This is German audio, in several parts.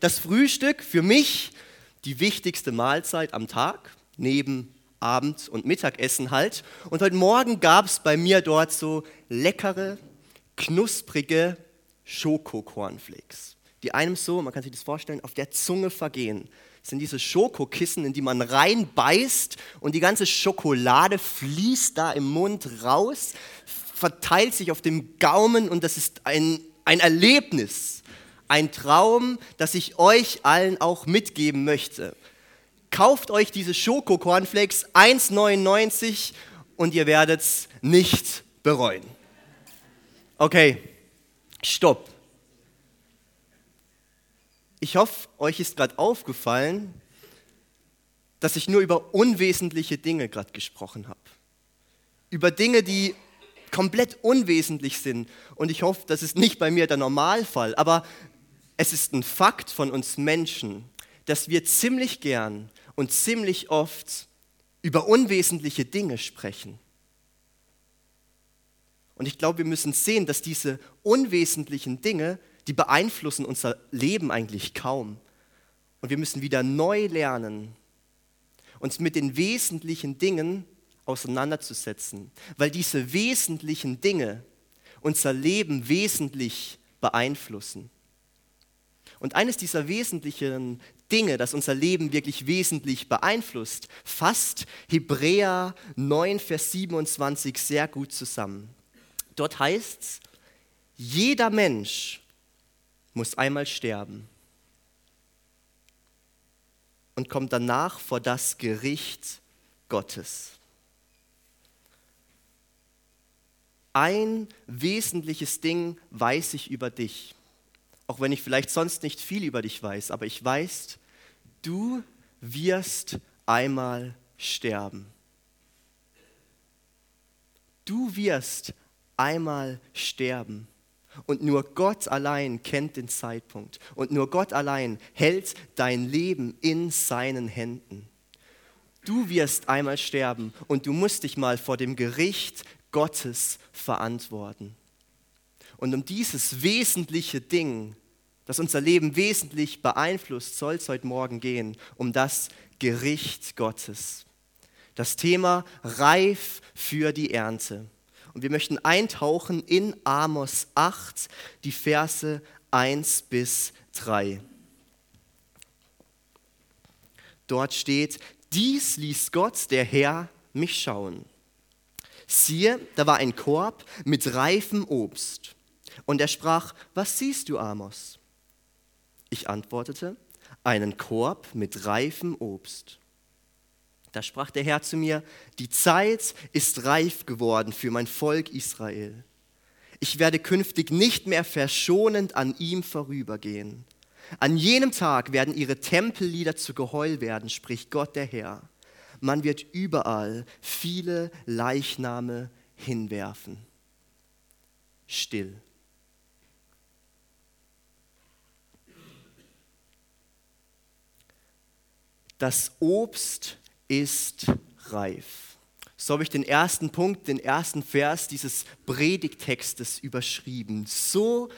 das Frühstück für mich die wichtigste Mahlzeit am Tag, neben Abend- und Mittagessen halt. Und heute Morgen gab es bei mir dort so leckere, knusprige Schokokornflakes, die einem so, man kann sich das vorstellen, auf der Zunge vergehen. Das sind diese Schokokissen, in die man reinbeißt und die ganze Schokolade fließt da im Mund raus, verteilt sich auf dem Gaumen und das ist ein, ein Erlebnis, ein Traum, das ich euch allen auch mitgeben möchte. Kauft euch diese Schoko-Cornflakes 1,99 und ihr werdet es nicht bereuen. Okay, stopp. Ich hoffe, euch ist gerade aufgefallen, dass ich nur über unwesentliche Dinge gerade gesprochen habe. Über Dinge, die komplett unwesentlich sind. Und ich hoffe, das ist nicht bei mir der Normalfall. Aber es ist ein Fakt von uns Menschen, dass wir ziemlich gern und ziemlich oft über unwesentliche Dinge sprechen. Und ich glaube, wir müssen sehen, dass diese unwesentlichen Dinge, die beeinflussen unser Leben eigentlich kaum. Und wir müssen wieder neu lernen, uns mit den wesentlichen Dingen auseinanderzusetzen, weil diese wesentlichen Dinge unser Leben wesentlich beeinflussen. Und eines dieser wesentlichen Dinge, das unser Leben wirklich wesentlich beeinflusst, fasst Hebräer 9, Vers 27 sehr gut zusammen. Dort heißt es, jeder Mensch muss einmal sterben und kommt danach vor das Gericht Gottes. Ein wesentliches Ding weiß ich über dich auch wenn ich vielleicht sonst nicht viel über dich weiß, aber ich weiß, du wirst einmal sterben. Du wirst einmal sterben. Und nur Gott allein kennt den Zeitpunkt. Und nur Gott allein hält dein Leben in seinen Händen. Du wirst einmal sterben und du musst dich mal vor dem Gericht Gottes verantworten. Und um dieses wesentliche Ding, das unser Leben wesentlich beeinflusst, soll es heute Morgen gehen, um das Gericht Gottes. Das Thema reif für die Ernte. Und wir möchten eintauchen in Amos 8, die Verse 1 bis 3. Dort steht, dies ließ Gott, der Herr, mich schauen. Siehe, da war ein Korb mit reifem Obst. Und er sprach, was siehst du, Amos? Ich antwortete, einen Korb mit reifem Obst. Da sprach der Herr zu mir, die Zeit ist reif geworden für mein Volk Israel. Ich werde künftig nicht mehr verschonend an ihm vorübergehen. An jenem Tag werden ihre Tempellieder zu Geheul werden, spricht Gott der Herr. Man wird überall viele Leichname hinwerfen. Still. Das Obst ist reif. So habe ich den ersten Punkt, den ersten Vers dieses Predigtextes überschrieben. So,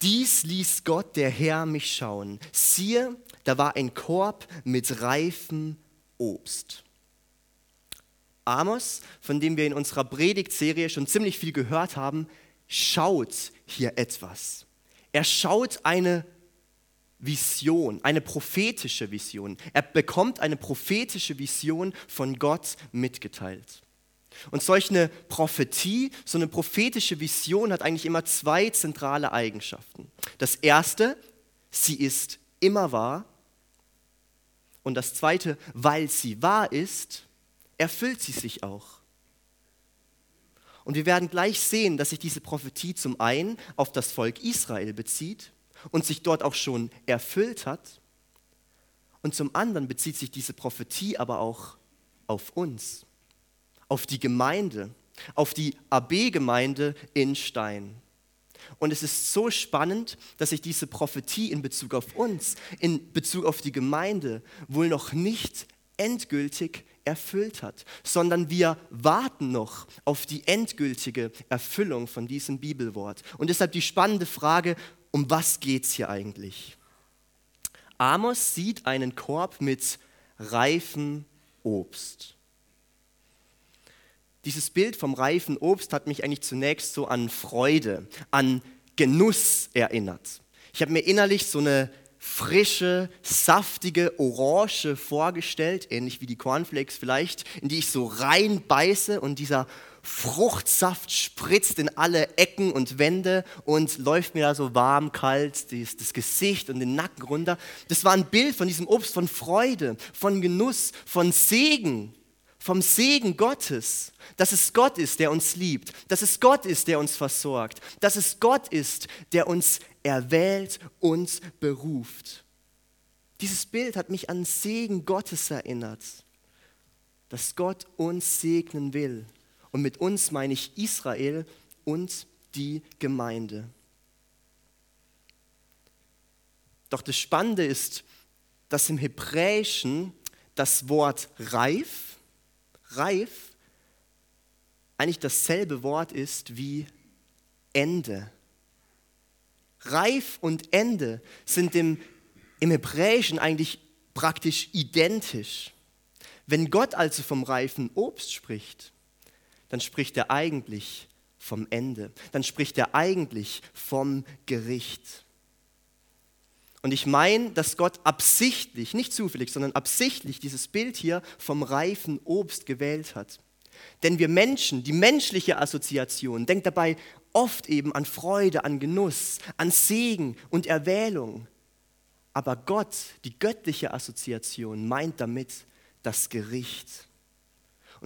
dies ließ Gott, der Herr, mich schauen. Siehe, da war ein Korb mit reifem Obst. Amos, von dem wir in unserer Predigtserie schon ziemlich viel gehört haben, schaut hier etwas. Er schaut eine Vision, eine prophetische Vision. Er bekommt eine prophetische Vision von Gott mitgeteilt. Und solch eine Prophetie, so eine prophetische Vision hat eigentlich immer zwei zentrale Eigenschaften. Das erste, sie ist immer wahr. Und das zweite, weil sie wahr ist, erfüllt sie sich auch. Und wir werden gleich sehen, dass sich diese Prophetie zum einen auf das Volk Israel bezieht und sich dort auch schon erfüllt hat. Und zum anderen bezieht sich diese Prophetie aber auch auf uns, auf die Gemeinde, auf die AB-Gemeinde in Stein. Und es ist so spannend, dass sich diese Prophetie in Bezug auf uns, in Bezug auf die Gemeinde wohl noch nicht endgültig erfüllt hat, sondern wir warten noch auf die endgültige Erfüllung von diesem Bibelwort. Und deshalb die spannende Frage, um was geht es hier eigentlich? Amos sieht einen Korb mit reifem Obst. Dieses Bild vom reifen Obst hat mich eigentlich zunächst so an Freude, an Genuss erinnert. Ich habe mir innerlich so eine frische, saftige Orange vorgestellt, ähnlich wie die Cornflakes vielleicht, in die ich so reinbeiße und dieser Fruchtsaft spritzt in alle Ecken und Wände und läuft mir da so warm, kalt das, das Gesicht und den Nacken runter. Das war ein Bild von diesem Obst, von Freude, von Genuss, von Segen, vom Segen Gottes, dass es Gott ist, der uns liebt, dass es Gott ist, der uns versorgt, dass es Gott ist, der uns erwählt, uns beruft. Dieses Bild hat mich an Segen Gottes erinnert, dass Gott uns segnen will. Und mit uns meine ich Israel und die Gemeinde. Doch das Spannende ist, dass im Hebräischen das Wort reif, reif, eigentlich dasselbe Wort ist wie Ende. Reif und Ende sind im, im Hebräischen eigentlich praktisch identisch. Wenn Gott also vom reifen Obst spricht, dann spricht er eigentlich vom Ende. Dann spricht er eigentlich vom Gericht. Und ich meine, dass Gott absichtlich, nicht zufällig, sondern absichtlich dieses Bild hier vom reifen Obst gewählt hat. Denn wir Menschen, die menschliche Assoziation, denkt dabei oft eben an Freude, an Genuss, an Segen und Erwählung. Aber Gott, die göttliche Assoziation, meint damit das Gericht.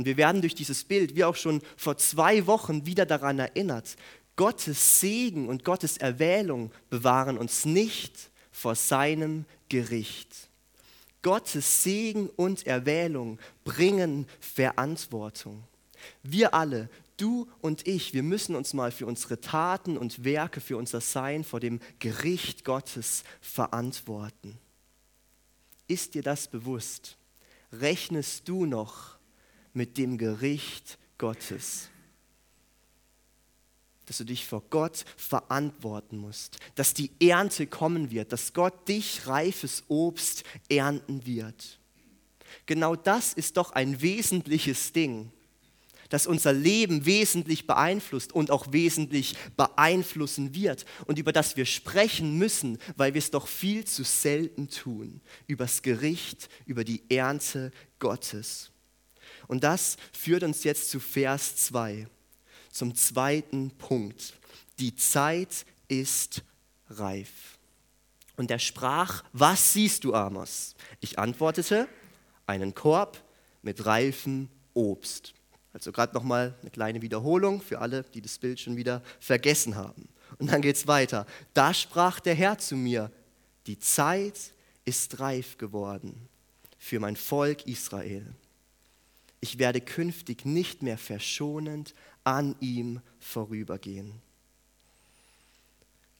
Und wir werden durch dieses Bild, wie auch schon vor zwei Wochen, wieder daran erinnert, Gottes Segen und Gottes Erwählung bewahren uns nicht vor seinem Gericht. Gottes Segen und Erwählung bringen Verantwortung. Wir alle, du und ich, wir müssen uns mal für unsere Taten und Werke, für unser Sein vor dem Gericht Gottes verantworten. Ist dir das bewusst? Rechnest du noch mit dem Gericht Gottes. Dass du dich vor Gott verantworten musst, dass die Ernte kommen wird, dass Gott dich reifes Obst ernten wird. Genau das ist doch ein wesentliches Ding, das unser Leben wesentlich beeinflusst und auch wesentlich beeinflussen wird und über das wir sprechen müssen, weil wir es doch viel zu selten tun, übers Gericht, über die Ernte Gottes. Und das führt uns jetzt zu Vers 2, zum zweiten Punkt. Die Zeit ist reif. Und er sprach, was siehst du, Amos? Ich antwortete, einen Korb mit reifem Obst. Also gerade nochmal eine kleine Wiederholung für alle, die das Bild schon wieder vergessen haben. Und dann geht es weiter. Da sprach der Herr zu mir, die Zeit ist reif geworden für mein Volk Israel ich werde künftig nicht mehr verschonend an ihm vorübergehen.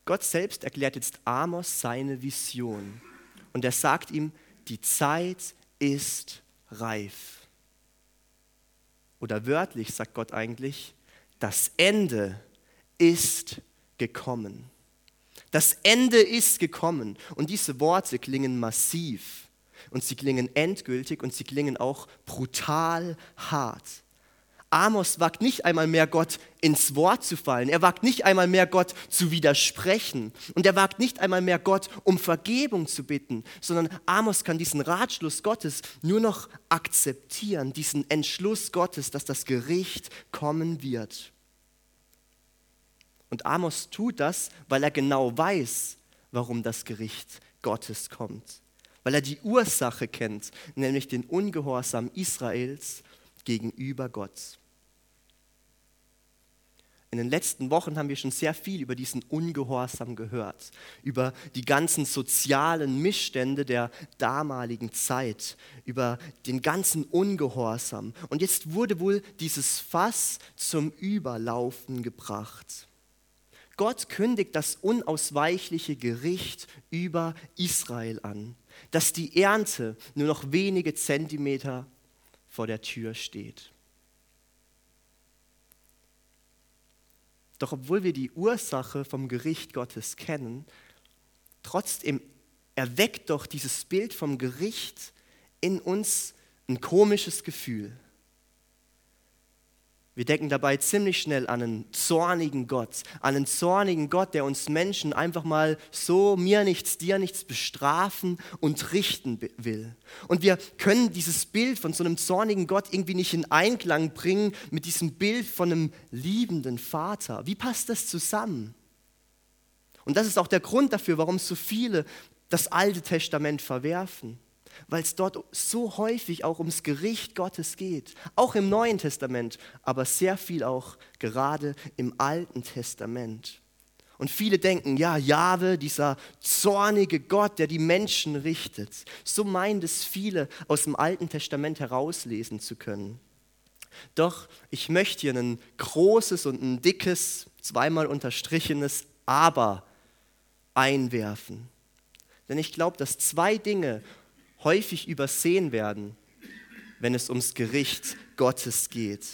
Gott selbst erklärt jetzt Amos seine Vision und er sagt ihm, die Zeit ist reif. Oder wörtlich sagt Gott eigentlich, das Ende ist gekommen. Das Ende ist gekommen. Und diese Worte klingen massiv und sie klingen endgültig und sie klingen auch brutal hart. Amos wagt nicht einmal mehr Gott ins Wort zu fallen. Er wagt nicht einmal mehr Gott zu widersprechen. Und er wagt nicht einmal mehr Gott um Vergebung zu bitten, sondern Amos kann diesen Ratschluss Gottes nur noch akzeptieren, diesen Entschluss Gottes, dass das Gericht kommen wird. Und Amos tut das, weil er genau weiß, warum das Gericht Gottes kommt weil er die Ursache kennt, nämlich den Ungehorsam Israels gegenüber Gott. In den letzten Wochen haben wir schon sehr viel über diesen Ungehorsam gehört, über die ganzen sozialen Missstände der damaligen Zeit, über den ganzen Ungehorsam. Und jetzt wurde wohl dieses Fass zum Überlaufen gebracht. Gott kündigt das unausweichliche Gericht über Israel an dass die Ernte nur noch wenige Zentimeter vor der Tür steht. Doch obwohl wir die Ursache vom Gericht Gottes kennen, trotzdem erweckt doch dieses Bild vom Gericht in uns ein komisches Gefühl. Wir denken dabei ziemlich schnell an einen zornigen Gott, an einen zornigen Gott, der uns Menschen einfach mal so mir nichts, dir nichts bestrafen und richten will. Und wir können dieses Bild von so einem zornigen Gott irgendwie nicht in Einklang bringen mit diesem Bild von einem liebenden Vater. Wie passt das zusammen? Und das ist auch der Grund dafür, warum so viele das Alte Testament verwerfen weil es dort so häufig auch ums Gericht Gottes geht. Auch im Neuen Testament, aber sehr viel auch gerade im Alten Testament. Und viele denken, ja, Jahwe, dieser zornige Gott, der die Menschen richtet. So meint es viele aus dem Alten Testament herauslesen zu können. Doch ich möchte hier ein großes und ein dickes, zweimal unterstrichenes Aber einwerfen. Denn ich glaube, dass zwei Dinge häufig übersehen werden, wenn es ums Gericht Gottes geht.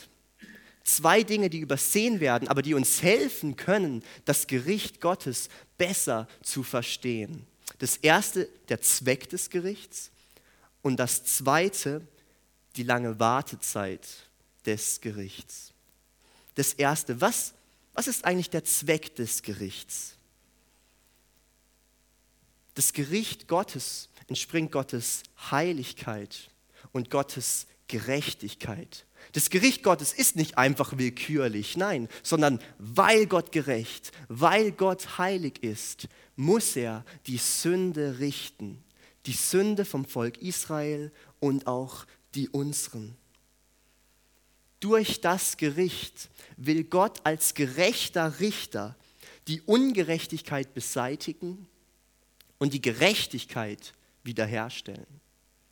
Zwei Dinge, die übersehen werden, aber die uns helfen können, das Gericht Gottes besser zu verstehen. Das erste, der Zweck des Gerichts und das zweite, die lange Wartezeit des Gerichts. Das erste, was, was ist eigentlich der Zweck des Gerichts? Das Gericht Gottes entspringt Gottes Heiligkeit und Gottes Gerechtigkeit. Das Gericht Gottes ist nicht einfach willkürlich, nein, sondern weil Gott gerecht, weil Gott heilig ist, muss er die Sünde richten. Die Sünde vom Volk Israel und auch die unseren. Durch das Gericht will Gott als gerechter Richter die Ungerechtigkeit beseitigen und die Gerechtigkeit wiederherstellen.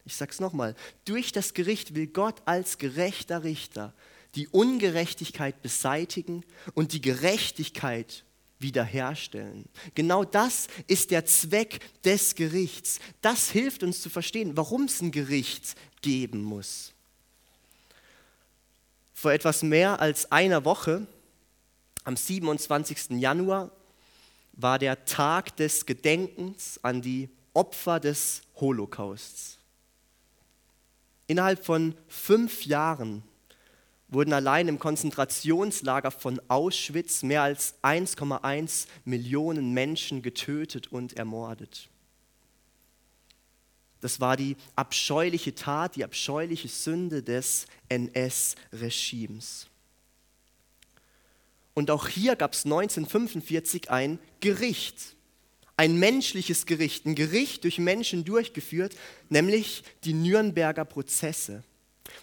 Ich sage es nochmal, durch das Gericht will Gott als gerechter Richter die Ungerechtigkeit beseitigen und die Gerechtigkeit wiederherstellen. Genau das ist der Zweck des Gerichts. Das hilft uns zu verstehen, warum es ein Gericht geben muss. Vor etwas mehr als einer Woche, am 27. Januar, war der Tag des Gedenkens an die Opfer des Holocausts. Innerhalb von fünf Jahren wurden allein im Konzentrationslager von Auschwitz mehr als 1,1 Millionen Menschen getötet und ermordet. Das war die abscheuliche Tat, die abscheuliche Sünde des NS-Regimes. Und auch hier gab es 1945 ein Gericht, ein menschliches Gericht, ein Gericht durch Menschen durchgeführt, nämlich die Nürnberger Prozesse,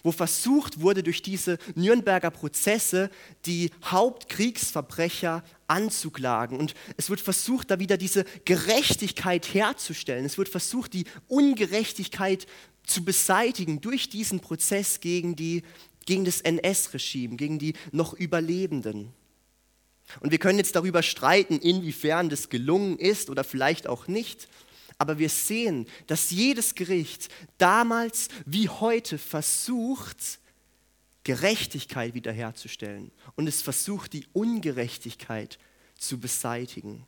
wo versucht wurde, durch diese Nürnberger Prozesse die Hauptkriegsverbrecher anzuklagen. Und es wird versucht, da wieder diese Gerechtigkeit herzustellen. Es wird versucht, die Ungerechtigkeit zu beseitigen durch diesen Prozess gegen, die, gegen das NS-Regime, gegen die noch Überlebenden. Und wir können jetzt darüber streiten, inwiefern das gelungen ist oder vielleicht auch nicht. Aber wir sehen, dass jedes Gericht damals wie heute versucht, Gerechtigkeit wiederherzustellen. Und es versucht, die Ungerechtigkeit zu beseitigen.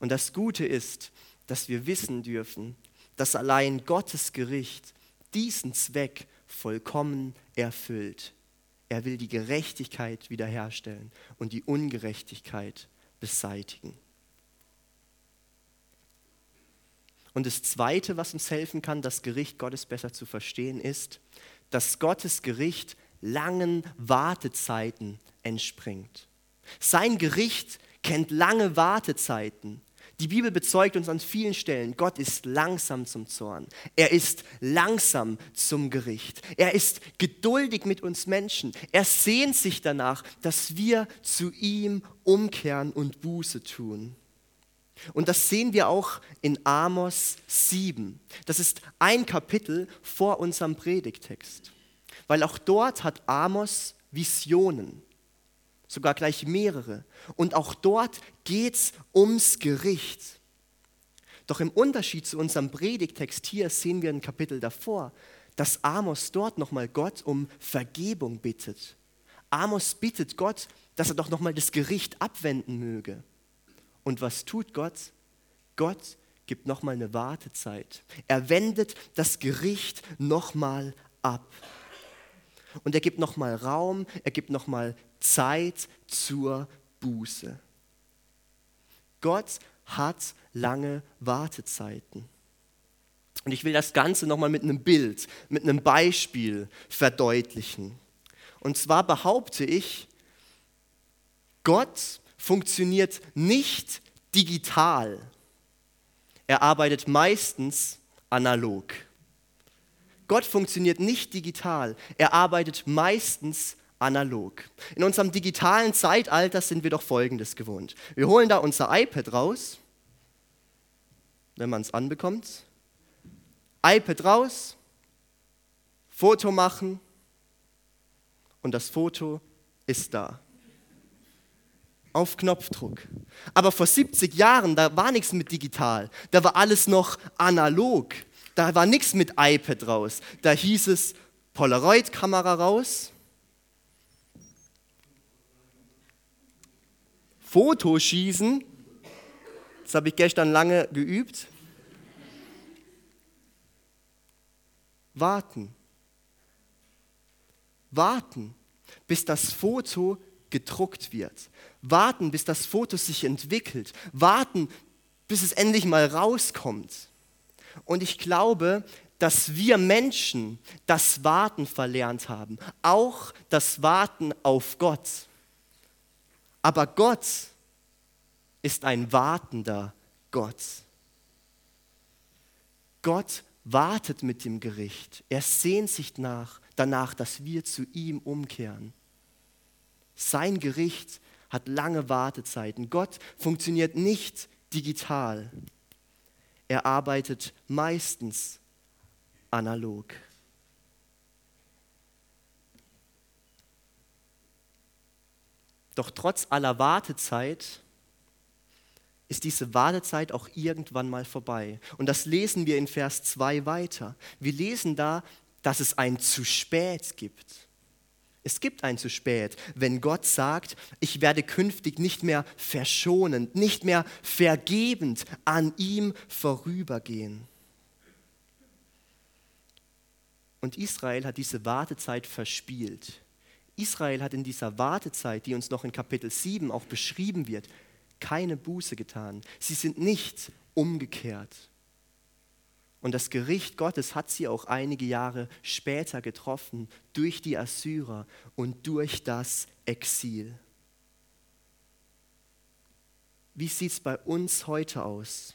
Und das Gute ist, dass wir wissen dürfen, dass allein Gottes Gericht diesen Zweck vollkommen erfüllt. Er will die Gerechtigkeit wiederherstellen und die Ungerechtigkeit beseitigen. Und das Zweite, was uns helfen kann, das Gericht Gottes besser zu verstehen, ist, dass Gottes Gericht langen Wartezeiten entspringt. Sein Gericht kennt lange Wartezeiten. Die Bibel bezeugt uns an vielen Stellen, Gott ist langsam zum Zorn. Er ist langsam zum Gericht. Er ist geduldig mit uns Menschen. Er sehnt sich danach, dass wir zu ihm umkehren und Buße tun. Und das sehen wir auch in Amos 7. Das ist ein Kapitel vor unserem Predigtext. Weil auch dort hat Amos Visionen sogar gleich mehrere. Und auch dort geht es ums Gericht. Doch im Unterschied zu unserem Predigtext hier sehen wir ein Kapitel davor, dass Amos dort nochmal Gott um Vergebung bittet. Amos bittet Gott, dass er doch nochmal das Gericht abwenden möge. Und was tut Gott? Gott gibt nochmal eine Wartezeit. Er wendet das Gericht nochmal ab. Und er gibt nochmal Raum, er gibt nochmal Zeit zur Buße. Gott hat lange Wartezeiten. Und ich will das Ganze nochmal mit einem Bild, mit einem Beispiel verdeutlichen. Und zwar behaupte ich, Gott funktioniert nicht digital. Er arbeitet meistens analog. Gott funktioniert nicht digital. Er arbeitet meistens analog. In unserem digitalen Zeitalter sind wir doch Folgendes gewohnt. Wir holen da unser iPad raus, wenn man es anbekommt. iPad raus, Foto machen und das Foto ist da. Auf Knopfdruck. Aber vor 70 Jahren, da war nichts mit digital. Da war alles noch analog. Da war nichts mit iPad raus. Da hieß es Polaroid-Kamera raus, Fotoschießen, das habe ich gestern lange geübt. Warten. Warten, bis das Foto gedruckt wird. Warten, bis das Foto sich entwickelt. Warten, bis es endlich mal rauskommt. Und ich glaube, dass wir Menschen das Warten verlernt haben, auch das Warten auf Gott. Aber Gott ist ein wartender Gott. Gott wartet mit dem Gericht. Er sehnt sich nach, danach, dass wir zu ihm umkehren. Sein Gericht hat lange Wartezeiten. Gott funktioniert nicht digital. Er arbeitet meistens analog. Doch trotz aller Wartezeit ist diese Wartezeit auch irgendwann mal vorbei. Und das lesen wir in Vers 2 weiter. Wir lesen da, dass es ein zu spät gibt. Es gibt ein zu spät, wenn Gott sagt, ich werde künftig nicht mehr verschonend, nicht mehr vergebend an ihm vorübergehen. Und Israel hat diese Wartezeit verspielt. Israel hat in dieser Wartezeit, die uns noch in Kapitel 7 auch beschrieben wird, keine Buße getan. Sie sind nicht umgekehrt. Und das Gericht Gottes hat sie auch einige Jahre später getroffen durch die Assyrer und durch das Exil. Wie sieht es bei uns heute aus?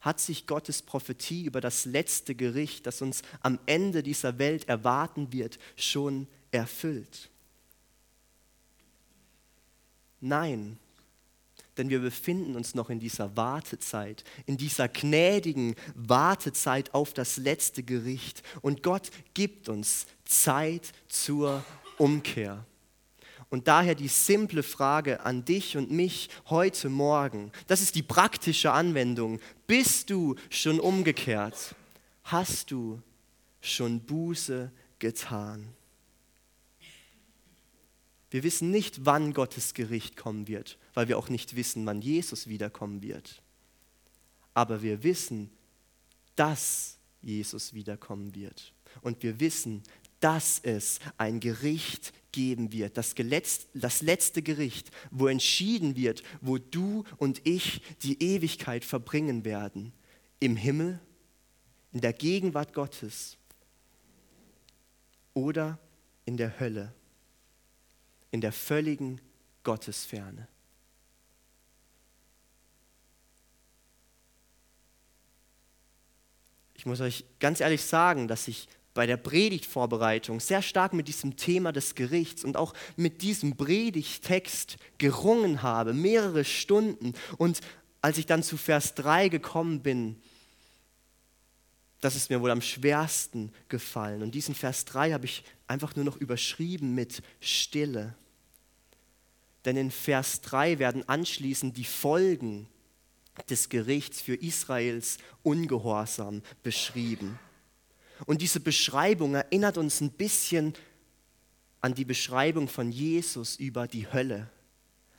Hat sich Gottes Prophetie über das letzte Gericht, das uns am Ende dieser Welt erwarten wird, schon erfüllt? Nein, denn wir befinden uns noch in dieser Wartezeit, in dieser gnädigen Wartezeit auf das letzte Gericht. Und Gott gibt uns Zeit zur Umkehr. Und daher die simple Frage an dich und mich heute Morgen, das ist die praktische Anwendung. Bist du schon umgekehrt? Hast du schon Buße getan? Wir wissen nicht, wann Gottes Gericht kommen wird, weil wir auch nicht wissen, wann Jesus wiederkommen wird. Aber wir wissen, dass Jesus wiederkommen wird. Und wir wissen, dass es ein Gericht geben wird, das, das letzte Gericht, wo entschieden wird, wo du und ich die Ewigkeit verbringen werden. Im Himmel, in der Gegenwart Gottes oder in der Hölle, in der völligen Gottesferne. Ich muss euch ganz ehrlich sagen, dass ich bei der Predigtvorbereitung sehr stark mit diesem Thema des Gerichts und auch mit diesem Predigtext gerungen habe, mehrere Stunden. Und als ich dann zu Vers 3 gekommen bin, das ist mir wohl am schwersten gefallen. Und diesen Vers 3 habe ich einfach nur noch überschrieben mit Stille. Denn in Vers 3 werden anschließend die Folgen des Gerichts für Israels Ungehorsam beschrieben. Und diese Beschreibung erinnert uns ein bisschen an die Beschreibung von Jesus über die Hölle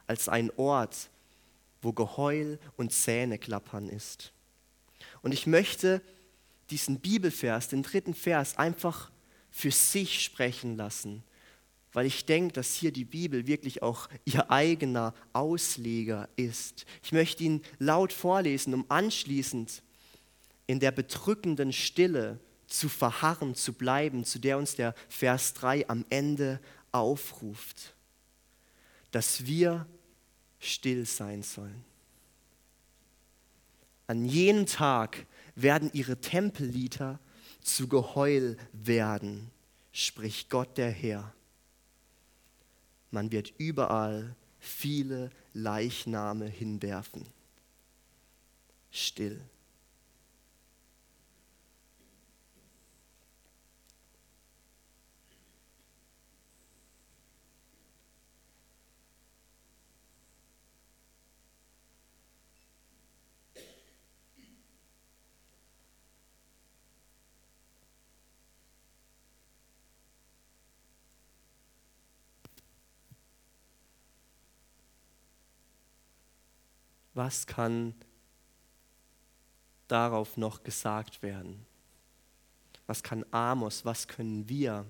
als ein Ort, wo Geheul und Zähneklappern ist. Und ich möchte diesen Bibelvers, den dritten Vers, einfach für sich sprechen lassen, weil ich denke, dass hier die Bibel wirklich auch ihr eigener Ausleger ist. Ich möchte ihn laut vorlesen, um anschließend in der bedrückenden Stille zu verharren, zu bleiben, zu der uns der Vers 3 am Ende aufruft, dass wir still sein sollen. An jenem Tag werden ihre Tempellieder zu Geheul werden, spricht Gott der Herr. Man wird überall viele Leichname hinwerfen. Still. Was kann darauf noch gesagt werden? Was kann Amos, was können wir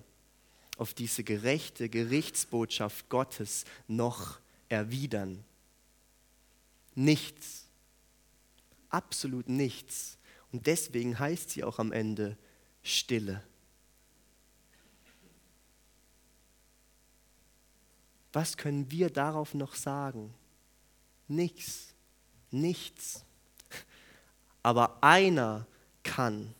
auf diese gerechte Gerichtsbotschaft Gottes noch erwidern? Nichts. Absolut nichts. Und deswegen heißt sie auch am Ende Stille. Was können wir darauf noch sagen? Nichts nichts. Aber einer kann.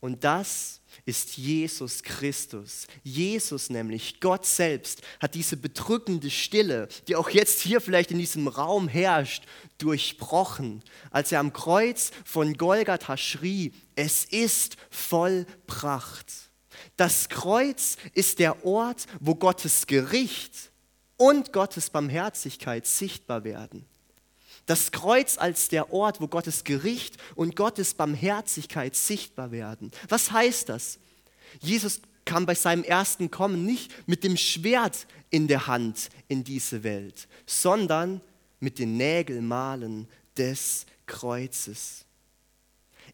Und das ist Jesus Christus. Jesus nämlich, Gott selbst, hat diese bedrückende Stille, die auch jetzt hier vielleicht in diesem Raum herrscht, durchbrochen, als er am Kreuz von Golgatha schrie, es ist vollbracht. Das Kreuz ist der Ort, wo Gottes Gericht und Gottes Barmherzigkeit sichtbar werden. Das Kreuz als der Ort, wo Gottes Gericht und Gottes Barmherzigkeit sichtbar werden. Was heißt das? Jesus kam bei seinem ersten Kommen nicht mit dem Schwert in der Hand in diese Welt, sondern mit den Nägelmalen des Kreuzes.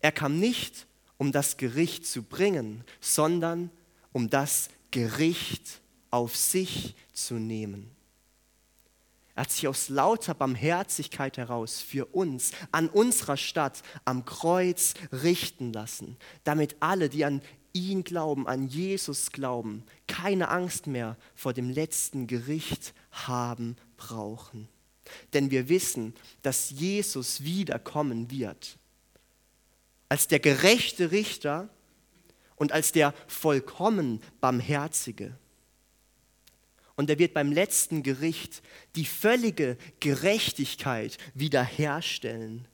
Er kam nicht, um das Gericht zu bringen, sondern um das Gericht auf sich zu nehmen. Er hat sich aus lauter Barmherzigkeit heraus für uns an unserer Stadt am Kreuz richten lassen, damit alle, die an ihn glauben, an Jesus glauben, keine Angst mehr vor dem letzten Gericht haben brauchen. Denn wir wissen, dass Jesus wiederkommen wird. Als der gerechte Richter und als der vollkommen Barmherzige. Und er wird beim letzten Gericht die völlige Gerechtigkeit wiederherstellen.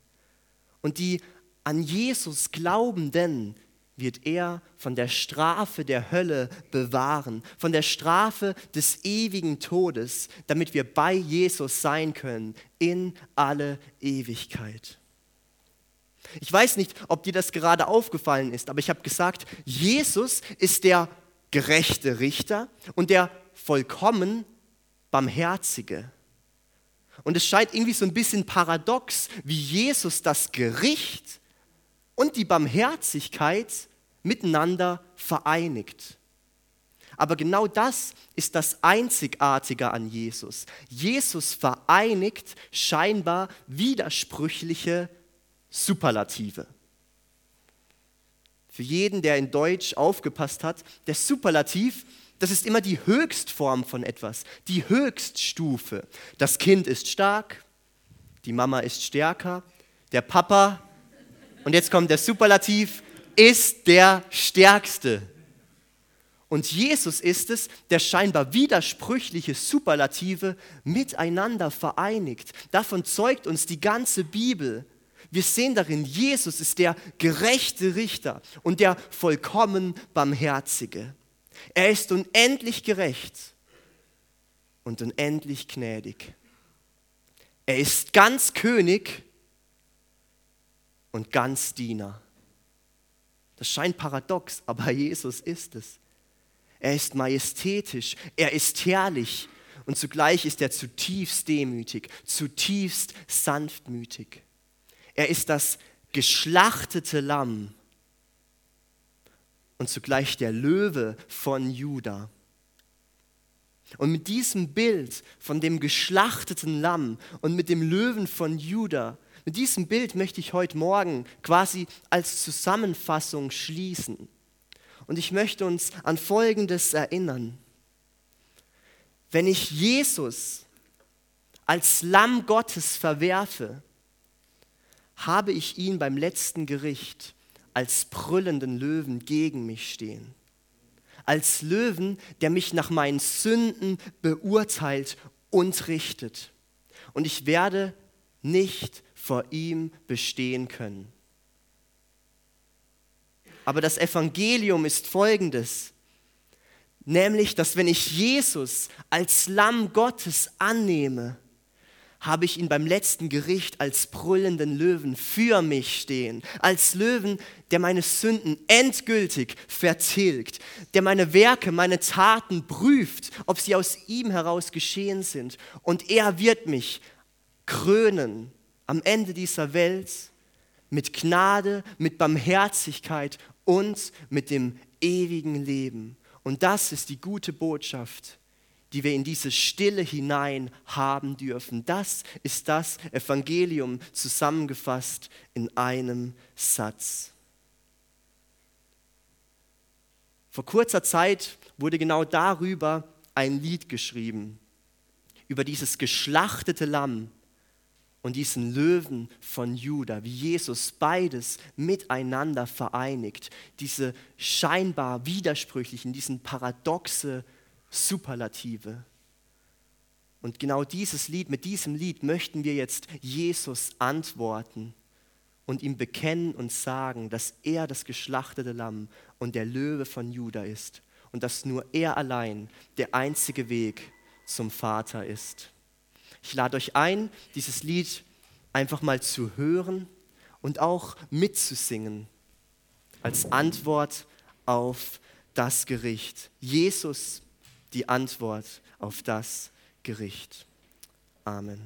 Und die an Jesus Glaubenden wird er von der Strafe der Hölle bewahren, von der Strafe des ewigen Todes, damit wir bei Jesus sein können in alle Ewigkeit. Ich weiß nicht, ob dir das gerade aufgefallen ist, aber ich habe gesagt, Jesus ist der gerechte Richter und der vollkommen Barmherzige. Und es scheint irgendwie so ein bisschen paradox, wie Jesus das Gericht und die Barmherzigkeit miteinander vereinigt. Aber genau das ist das Einzigartige an Jesus. Jesus vereinigt scheinbar widersprüchliche Superlative. Für jeden, der in Deutsch aufgepasst hat, der Superlativ das ist immer die Höchstform von etwas, die Höchststufe. Das Kind ist stark, die Mama ist stärker, der Papa, und jetzt kommt der Superlativ, ist der Stärkste. Und Jesus ist es, der scheinbar widersprüchliche Superlative miteinander vereinigt. Davon zeugt uns die ganze Bibel. Wir sehen darin, Jesus ist der gerechte Richter und der vollkommen barmherzige. Er ist unendlich gerecht und unendlich gnädig. Er ist ganz König und ganz Diener. Das scheint paradox, aber Jesus ist es. Er ist majestätisch, er ist herrlich, und zugleich ist er zutiefst demütig, zutiefst sanftmütig. Er ist das geschlachtete Lamm und zugleich der Löwe von Juda. Und mit diesem Bild von dem geschlachteten Lamm und mit dem Löwen von Juda, mit diesem Bild möchte ich heute Morgen quasi als Zusammenfassung schließen. Und ich möchte uns an Folgendes erinnern. Wenn ich Jesus als Lamm Gottes verwerfe, habe ich ihn beim letzten Gericht als brüllenden Löwen gegen mich stehen als Löwen, der mich nach meinen Sünden beurteilt und richtet. Und ich werde nicht vor ihm bestehen können. Aber das Evangelium ist folgendes, nämlich, dass wenn ich Jesus als Lamm Gottes annehme, habe ich ihn beim letzten Gericht als brüllenden Löwen für mich stehen. Als Löwen, der meine Sünden endgültig vertilgt, der meine Werke, meine Taten prüft, ob sie aus ihm heraus geschehen sind. Und er wird mich krönen am Ende dieser Welt mit Gnade, mit Barmherzigkeit und mit dem ewigen Leben. Und das ist die gute Botschaft die wir in diese Stille hinein haben dürfen. Das ist das Evangelium zusammengefasst in einem Satz. Vor kurzer Zeit wurde genau darüber ein Lied geschrieben, über dieses geschlachtete Lamm und diesen Löwen von Juda, wie Jesus beides miteinander vereinigt, diese scheinbar widersprüchlichen, diesen paradoxe Superlative. Und genau dieses Lied, mit diesem Lied möchten wir jetzt Jesus antworten und ihm bekennen und sagen, dass er das geschlachtete Lamm und der Löwe von Juda ist und dass nur er allein der einzige Weg zum Vater ist. Ich lade euch ein, dieses Lied einfach mal zu hören und auch mitzusingen als Antwort auf das Gericht. Jesus die Antwort auf das Gericht. Amen.